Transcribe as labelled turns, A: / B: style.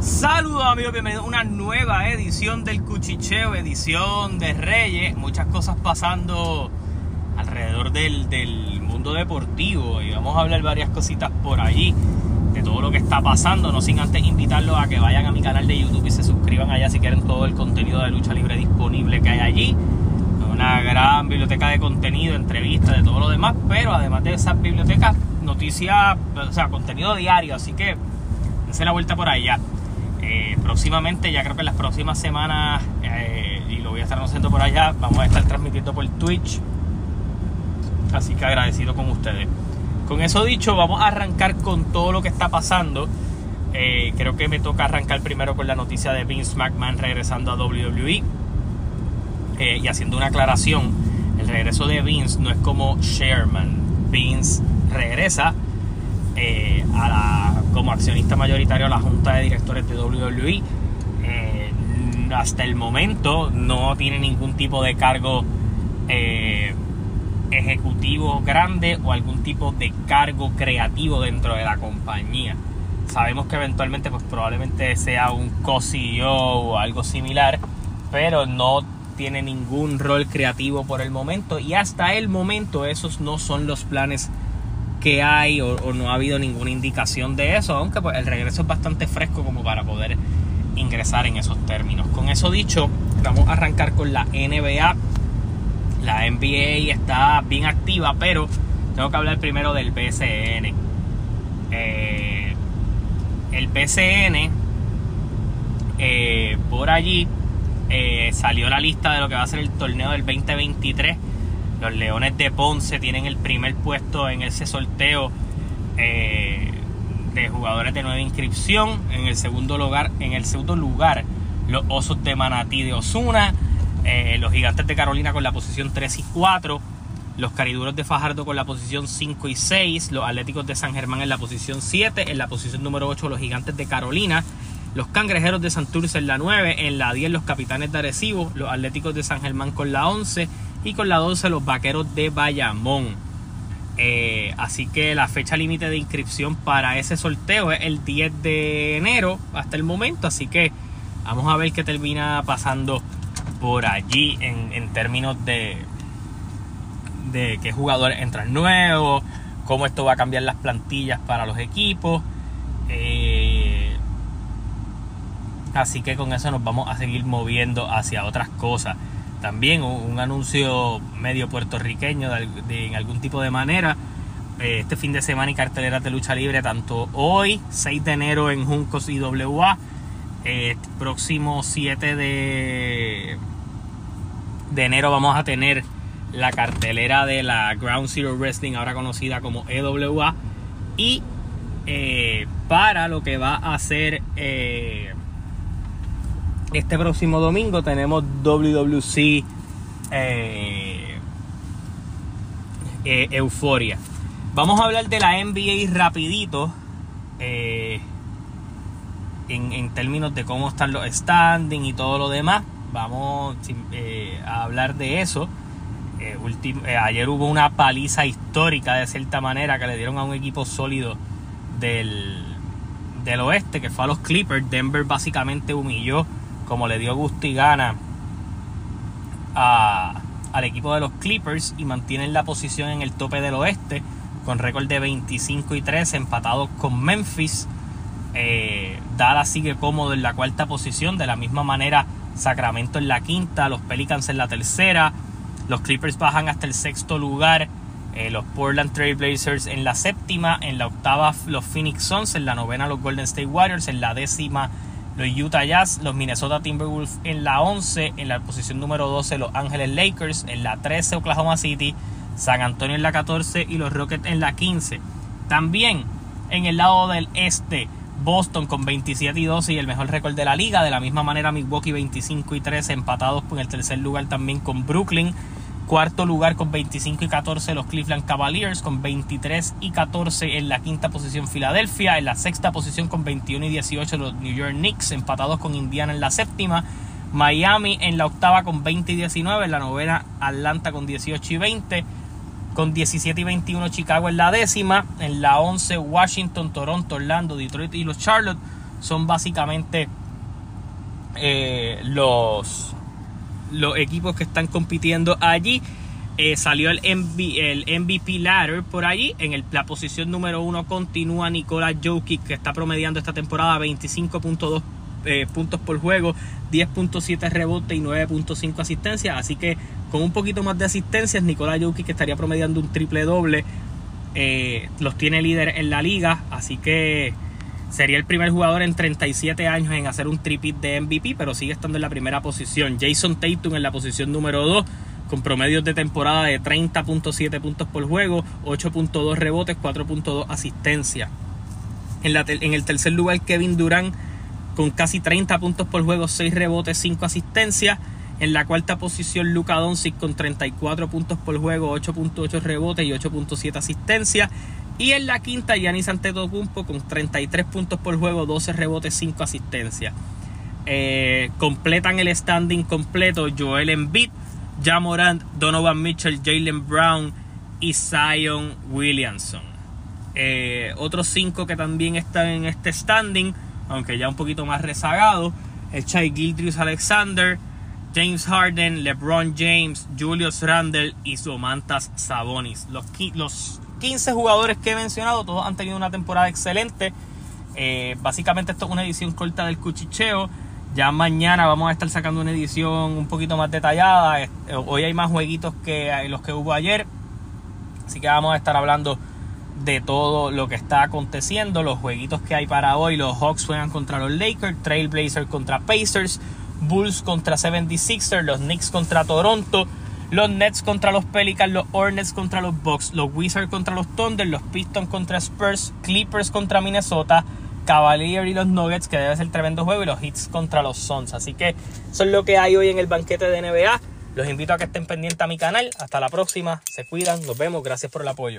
A: Saludos amigos, bienvenidos a una nueva edición del Cuchicheo, edición de Reyes. Muchas cosas pasando alrededor del, del mundo deportivo y vamos a hablar varias cositas por allí de todo lo que está pasando. No sin antes invitarlos a que vayan a mi canal de YouTube y se suscriban allá si quieren todo el contenido de lucha libre disponible que hay allí. Una gran biblioteca de contenido, entrevistas, de todo lo demás, pero además de esas bibliotecas, noticias, o sea, contenido diario. Así que dense la vuelta por allá. Eh, próximamente, ya creo que en las próximas semanas, eh, y lo voy a estar haciendo por allá, vamos a estar transmitiendo por Twitch. Así que agradecido con ustedes. Con eso dicho, vamos a arrancar con todo lo que está pasando. Eh, creo que me toca arrancar primero con la noticia de Vince McMahon regresando a WWE. y haciendo una aclaración, el regreso de Vince no es como Sherman. Vince regresa a la, como accionista mayoritario a la junta de directores de WWE. Eh, hasta el momento no tiene ningún tipo de cargo eh, ejecutivo grande o algún tipo de cargo creativo dentro de la compañía. Sabemos que eventualmente pues probablemente sea un co-CEO o algo similar, pero no tiene ningún rol creativo por el momento y hasta el momento esos no son los planes que hay o, no ha habido ninguna indicación de eso, aunque pues el regreso es bastante fresco como para poder ingresar en esos términos. Con eso dicho, vamos a arrancar con la NBA. La NBA está bien activa, pero tengo que hablar primero del BCN. Eh, el BCN, eh, por allí, eh, salió la lista de lo que va a ser el torneo del 2023 los Leones de Ponce tienen el primer puesto en ese sorteo eh, de jugadores de nueva inscripción. En el segundo lugar, en el segundo lugar, los Osos de Manatí de Osuna, eh, los Gigantes de Carolina con la posición 3 y 4, los Cariduros de Fajardo con la posición 5 y 6, los Atléticos de San Germán en la posición 7, en la posición número 8 los Gigantes de Carolina, los Cangrejeros de Santurce en la 9, en la 10 los Capitanes de Arecibo, los Atléticos de San Germán con la 11 y con la 12 los Vaqueros de Bayamón. Eh, así que la fecha límite de inscripción para ese sorteo es el 10 de enero hasta el momento. Así que vamos a ver qué termina pasando por allí en, términos de, de qué jugadores entran nuevos, cómo esto va a cambiar las plantillas para los equipos. Eh, así que con eso nos vamos a seguir moviendo hacia otras cosas también un, anuncio medio puertorriqueño de, en algún tipo de manera. Eh, este fin de semana y carteleras de lucha libre, tanto hoy, 6 de enero en Juncos y WA, eh, próximo 7 de, de enero vamos a tener la cartelera de la Ground Zero Wrestling, ahora conocida como EWA, y eh, para lo que va a ser eh, este próximo domingo tenemos WWC eh, eh, Euforia. Vamos a hablar de la NBA rapidito. Eh, en, términos de cómo están los standing y todo lo demás. Vamos a hablar de eso. ayer hubo una paliza histórica de cierta manera que le dieron a un equipo sólido del, del oeste, que fue a los Clippers. Denver básicamente humilló como le dio gusto y gana al equipo de los Clippers y mantienen la posición en el tope del oeste con récord de 25 y 3 empatados con Memphis. Eh, Dallas sigue cómodo en la cuarta posición, de la misma manera Sacramento en la quinta, los Pelicans en la tercera, los Clippers bajan hasta el sexto lugar, eh, los Portland Trail Blazers en la séptima, en la octava los Phoenix Suns, en la novena los Golden State Warriors, en la décima los Utah Jazz, los Minnesota Timberwolves en la 11, en la posición número 12 los Ángeles Lakers, en la 13 Oklahoma City, San Antonio en la 14 y los Rockets en la 15. También en el lado del este, Boston con 27 y 12 y el mejor récord de la liga. De la misma manera, Milwaukee 25 y 13 empatados en el tercer lugar también con Brooklyn. Cuarto lugar con 25 y 14 los Cleveland Cavaliers, con 23 y 14 en la quinta posición Filadelfia, en la sexta posición con 21 y 18 los New York Knicks, empatados con Indiana en la séptima, Miami en la octava con 20 y 19, en la novena Atlanta con 18 y 20, con 17 y 21 Chicago en la décima, en la 11 Washington, Toronto, Orlando, Detroit y los Charlotte. Son básicamente eh, los, los equipos que están compitiendo allí. Eh, salió el, el MVP ladder por allí. En el, la posición número uno continúa Nikola Jokic, que está promediando esta temporada 25.2 eh, puntos por juego, 10.7 rebote y 9.5 asistencia. Así que con un poquito más de asistencias, Nikola Jokic estaría promediando un triple doble. Eh, los tiene líder en la liga, así que sería el primer jugador en 37 años en hacer un tripit de MVP, pero sigue estando en la primera posición. Jason Tatum en la posición número 2 con promedios de temporada de 30.7 puntos por juego, 8.2 rebotes, 4.2 asistencia. En, la, en el tercer lugar, Kevin Durant con casi 30 puntos por juego, 6 rebotes, 5 asistencias. En la cuarta posición, Luka Doncic con 34 puntos por juego, 8.8 rebotes y 8.7 asistencia. Y en la quinta, Giannis Antetokounmpo con 33 puntos por juego, 12 rebotes, 5 asistencias. Eh, completan el standing completo Joel Embiid, Jamorant, Donovan Mitchell, Jalen Brown y Zion Williamson. Eh, otros cinco que también están en este standing aunque ya un poquito más rezagado. El Chai Gildrius Alexander, James Harden, LeBron James, Julius Randle y Somantas Sabonis. Los, los 15 jugadores que he mencionado, todos han tenido una temporada excelente. Eh, básicamente esto es una edición corta del cuchicheo. Ya mañana vamos a estar sacando una edición un poquito más detallada. Eh, hoy hay más jueguitos que los que hubo ayer. Así que vamos a estar hablando de todo lo que está aconteciendo, los jueguitos que hay para hoy. Los Hawks juegan contra los Lakers, Trailblazers contra Pacers, Bulls contra 76ers, los Knicks contra Toronto, los Nets contra los Pelicans, los Hornets contra los Bucks, los Wizards contra los Thunder, los Pistons contra Spurs, Clippers contra Minnesota, Cavaliers y los Nuggets, que debe ser tremendo juego, y los Hits contra los Suns. Así que eso es lo que hay hoy en el banquete de NBA. Los invito a que estén pendientes a mi canal. Hasta la próxima. Se cuidan. Nos vemos. Gracias por el apoyo.